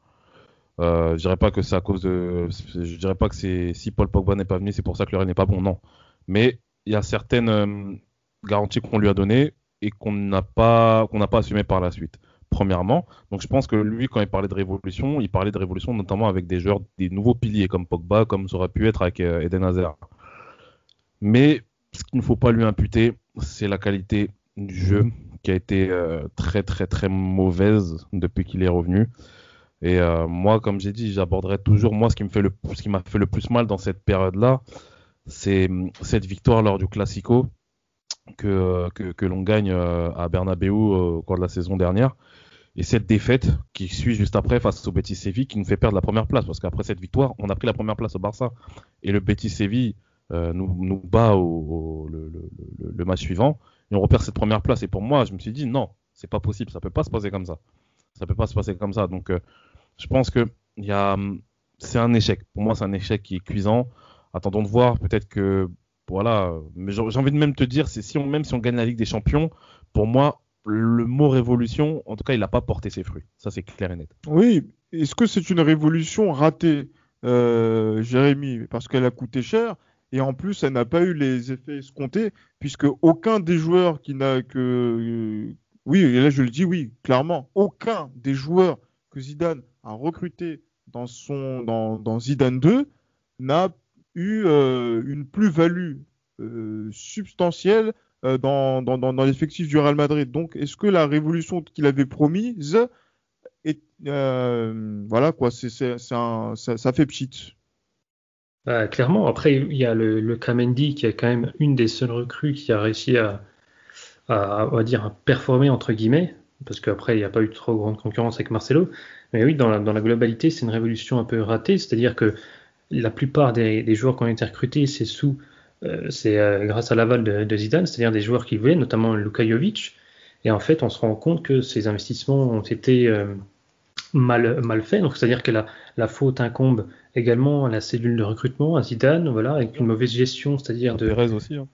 Euh, je dirais pas que c'est à cause de. Je dirais pas que c'est si Paul Pogba n'est pas venu, c'est pour ça que le Real n'est pas bon. Non. Mais il y a certaines euh, garanties qu'on lui a données et qu'on n'a pas qu'on n'a pas assumé par la suite. Premièrement, donc je pense que lui, quand il parlait de révolution, il parlait de révolution notamment avec des joueurs, des nouveaux piliers comme Pogba, comme ça aurait pu être avec euh, Eden Hazard. Mais ce qu'il ne faut pas lui imputer, c'est la qualité du jeu qui a été euh, très très très mauvaise depuis qu'il est revenu. Et euh, moi, comme j'ai dit, j'aborderai toujours moi ce qui m'a fait le plus mal dans cette période-là, c'est cette victoire lors du Classico que l'on gagne euh, à Bernabeu au cours de la saison dernière. Et cette défaite qui suit juste après face au Betis Séville qui nous fait perdre la première place parce qu'après cette victoire, on a pris la première place au Barça et le Betis Séville euh, nous, bat au, le, match suivant et on repère cette première place. Et pour moi, je me suis dit non, c'est pas possible, ça peut pas se passer comme ça. Ça peut pas se passer comme ça. Donc, euh, je pense que y a, c'est un échec. Pour moi, c'est un échec qui est cuisant. Attendons de voir. Peut-être que voilà. Mais j'ai envie de même te dire, c'est si on même si on gagne la Ligue des Champions, pour moi, le mot révolution, en tout cas, il n'a pas porté ses fruits. Ça, c'est clair et net. Oui. Est-ce que c'est une révolution ratée, euh, Jérémy, parce qu'elle a coûté cher? et en plus, elle n'a pas eu les effets escomptés, puisque aucun des joueurs qui n'a que. Euh, oui, et là je le dis, oui, clairement, aucun des joueurs que Zidane a recruté dans, son, dans, dans Zidane 2 n'a eu euh, une plus-value euh, substantielle euh, dans, dans, dans, l'effectif du Real Madrid. Donc, est-ce que la révolution qu'il avait promise est, voilà quoi, c'est, c'est, c'est ça, fait pchit. Bah, clairement, après, il y a le, le Kamendi qui est quand même une des seules recrues qui a réussi à, à, on va dire, à performer, entre guillemets. parce qu'après, il n'y a pas eu trop grande concurrence avec Marcelo. Mais oui, dans la, dans la globalité, c'est une révolution un peu ratée, c'est-à-dire que la plupart des, des, joueurs qui ont été recrutés, c'est sous, euh, c'est euh, grâce à l'aval de, de, Zidane, c'est-à-dire des joueurs qui voulaient, notamment Luka Jovic. Et en fait, on se rend compte que ces investissements ont été euh, mal, mal faits. Donc, c'est-à-dire que la, la, faute incombe également à la cellule de recrutement, à Zidane, voilà, avec une mauvaise gestion, c'est-à-dire de. Perez aussi. Hein.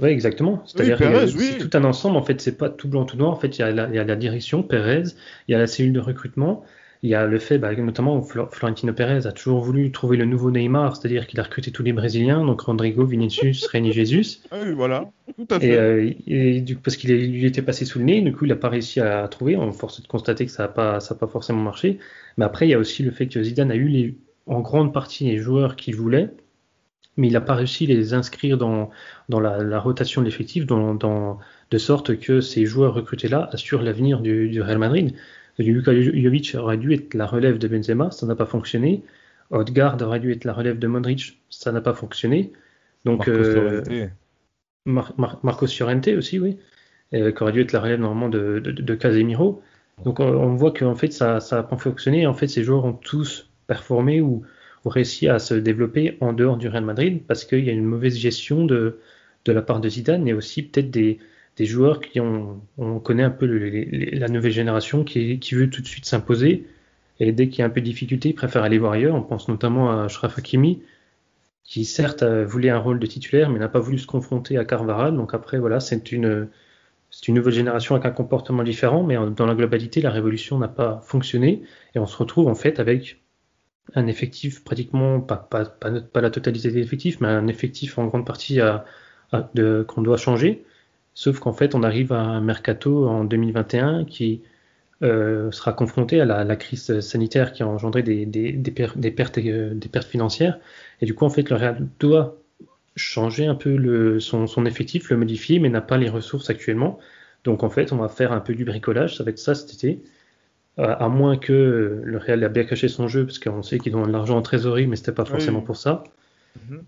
Oui, exactement. C'est-à-dire oui, oui. c'est tout un ensemble. En fait, c'est pas tout blanc, tout noir. En fait, il y, y a la direction, Perez, il y a la cellule de recrutement, il y a le fait, bah, notamment, Florentino Pérez a toujours voulu trouver le nouveau Neymar, c'est-à-dire qu'il a recruté tous les Brésiliens, donc Rodrigo, Vinicius, René Jesus. Ah oui, voilà, tout à fait. Et, euh, et du, parce qu'il lui était passé sous le nez, du coup, il n'a pas réussi à trouver. On force de constater que ça n'a pas, ça pas forcément marché. Mais après, il y a aussi le fait que Zidane a eu les, en grande partie les joueurs qu'il voulait, mais il n'a pas réussi à les inscrire dans, dans la, la rotation de l'effectif, dans, dans, de sorte que ces joueurs recrutés-là assurent l'avenir du, du Real Madrid. Luka Jovic aurait dû être la relève de Benzema, ça n'a pas fonctionné. Odegaard aurait dû être la relève de Modric, ça n'a pas fonctionné. Donc Marcos euh, Mar Mar Marcos Llorente aussi, oui, euh, qui aurait dû être la relève normalement de, de, de Casemiro. Donc on, on voit qu'en fait ça n'a pas fonctionné. En fait, ces joueurs ont tous performé ou, ou, réussi à se développer en dehors du Real Madrid parce qu'il y a une mauvaise gestion de, de la part de Zidane et aussi peut-être des, des joueurs qui ont, on connaît un peu la nouvelle génération qui, veut tout de suite s'imposer. Et dès qu'il y a un peu de difficulté, ils préfèrent aller voir ailleurs. On pense notamment à Shraf Hakimi, qui certes voulait un rôle de titulaire, mais n'a pas voulu se confronter à Carvajal. Donc après, voilà, c'est une, nouvelle génération avec un comportement différent, mais dans la globalité, la révolution n'a pas fonctionné. Et on se retrouve en fait avec un effectif pratiquement, pas, la totalité des effectifs, mais un effectif en grande partie de, qu'on doit changer. Sauf qu'en fait, on arrive à un mercato en 2021 qui euh, sera confronté à la, la, crise sanitaire qui a engendré des, des, des, per des pertes, euh, des pertes financières. Et du coup, en fait, le Real doit changer un peu le, son, son, effectif, le modifier, mais n'a pas les ressources actuellement. Donc, en fait, on va faire un peu du bricolage. Ça va être ça cet été. Euh, à moins que le Real a bien caché son jeu, parce qu'on sait qu'ils ont de l'argent en trésorerie, mais c'était pas forcément oui. pour ça. Mm -hmm.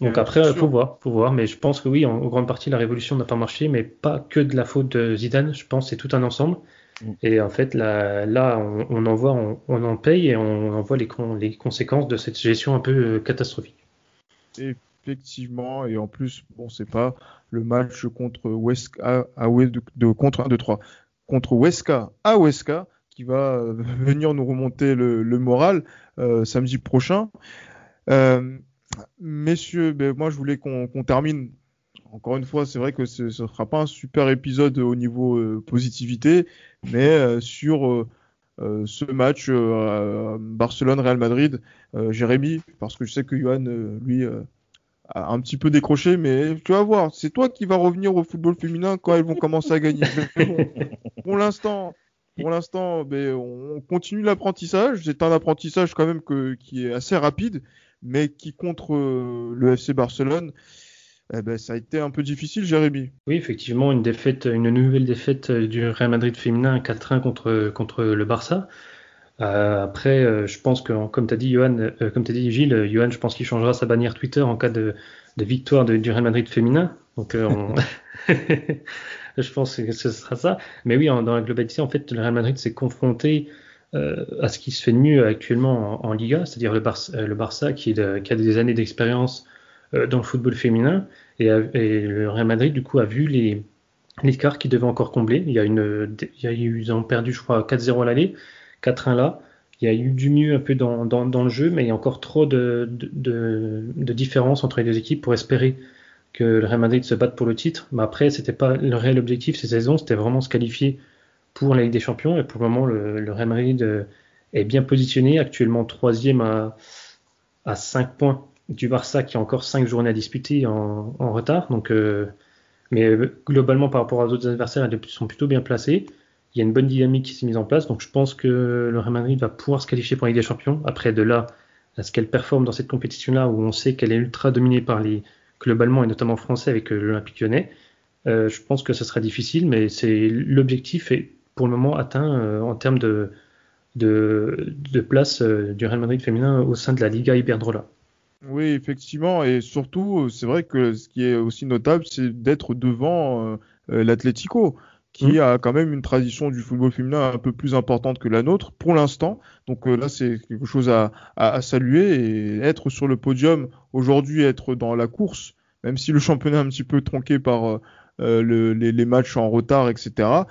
Donc après, il faut voir, faut voir. Mais je pense que oui, en, en grande partie, la révolution n'a pas marché, mais pas que de la faute de Zidane. Je pense c'est tout un ensemble. Mm. Et en fait, là, là on, on en voit, on, on, en paye et on en voit les, con, les conséquences de cette gestion un peu euh, catastrophique. Effectivement, et en plus, bon, c'est pas le match contre Weska à, de, de, contre 1, 2, 3 contre Weska à Weska qui va euh, [LAUGHS] venir nous remonter le, le moral euh, samedi prochain. Euh, messieurs, ben, moi je voulais qu'on qu termine. Encore une fois, c'est vrai que ce ne sera pas un super épisode au niveau euh, positivité, mais euh, sur euh, ce match Barcelone-Real Madrid, Jérémy, parce que je sais que Johan, lui, a un petit peu décroché, mais tu vas voir, c'est toi qui vas revenir au football féminin quand elles vont commencer à gagner. pour l'instant, pour l'instant, ben, on continue l'apprentissage. C'est un apprentissage quand même qui est assez rapide mais qui contre euh, le FC Barcelone, eh ben, ça a été un peu difficile, Jérémy. Oui, effectivement, une défaite, une nouvelle défaite du Real Madrid féminin 4-1 contre, contre le Barça. Euh, après, euh, je pense que, comme tu as dit, Johan, euh, comme as dit, Gilles, Johan, je pense qu'il changera sa bannière Twitter en cas de, de victoire de, du Real Madrid féminin. Donc, euh, on... [LAUGHS] [LAUGHS] je pense que ce sera ça. Mais oui, en, dans la globalité, en fait, le Real Madrid s'est confronté euh, à ce qui se fait de mieux actuellement en, Liga, c'est-à-dire le, Bar le, Barça qui, qui, a des années d'expérience euh, dans le football féminin et, le Real Madrid du coup a vu les l'écart qu'ils devaient encore combler. Il y a eu, ils ont perdu je crois 4-0 à l'aller, 4-1 là. Il y a eu du mieux un peu dans, le jeu, mais il y a encore trop de, de différence entre les deux équipes pour espérer que le Real Madrid se batte pour le titre. Mais après, c'était pas le réel objectif ces saisons, c'était vraiment se qualifier pour la Ligue des Champions. Et pour le moment, le, le Real Madrid euh, est bien positionné, actuellement troisième à, à 5 points du Barça qui a encore 5 journées à disputer en, retard. Donc, euh, mais euh, globalement, par rapport aux autres adversaires, ils sont plutôt bien placés. Il y a une bonne dynamique qui s'est mise en place. Donc, je pense que le Real Madrid va pouvoir se qualifier pour la Ligue des Champions. Après, de là à ce qu'elle performe dans cette compétition-là, où on sait qu'elle est ultra dominée par les globalement et notamment français avec l'Olympique lyonnais, je pense que ce sera difficile, mais c'est l'objectif est pour le moment atteint euh, en termes de, de, de place euh, du Real Madrid féminin au sein de la Liga Iberdrola. Oui, effectivement, et surtout, c'est vrai que ce qui est aussi notable, c'est d'être devant euh, l'Atlético, qui a quand même une tradition du football féminin un peu plus importante que la nôtre pour l'instant. Donc là, c'est quelque chose à, à, saluer et être sur le podium aujourd'hui, être dans la course, même si le championnat est un petit peu tronqué par le, les, les, matchs en retard, etc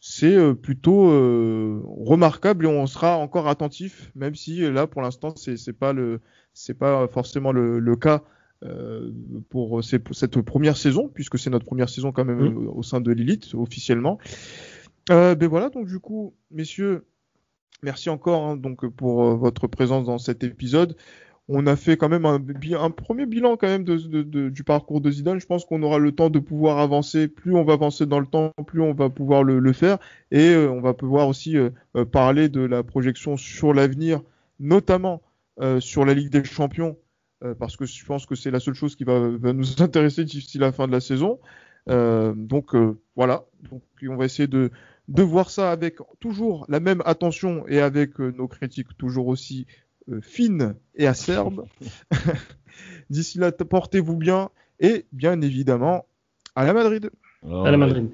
c'est euh, plutôt euh, remarquable et on sera encore attentif, même si euh, là pour l'instant c'est c'est pas le c'est pas forcément le, le cas euh, pour, cette première saison puisque c'est notre première saison quand même mmh. au sein de l'élite officiellement. Euh, ben voilà donc du coup messieurs merci encore hein, donc pour votre présence dans cet épisode on a fait quand même un, premier bilan quand même du parcours de Zidane. Je pense qu'on aura le temps de pouvoir avancer. Plus on va avancer dans le temps, plus on va pouvoir le, faire. Et euh, on va pouvoir aussi euh, euh, parler de la projection sur l'avenir, notamment sur la Ligue des Champions, parce que je pense que c'est la seule chose qui va, nous [LAUGHS] intéresser d'ici la fin de la saison. donc voilà, donc on va essayer de, voir ça avec toujours la même attention et avec nos critiques toujours aussi fine et acerbe. [LAUGHS] D'ici là, portez-vous bien et bien évidemment à la Madrid. à la Madrid.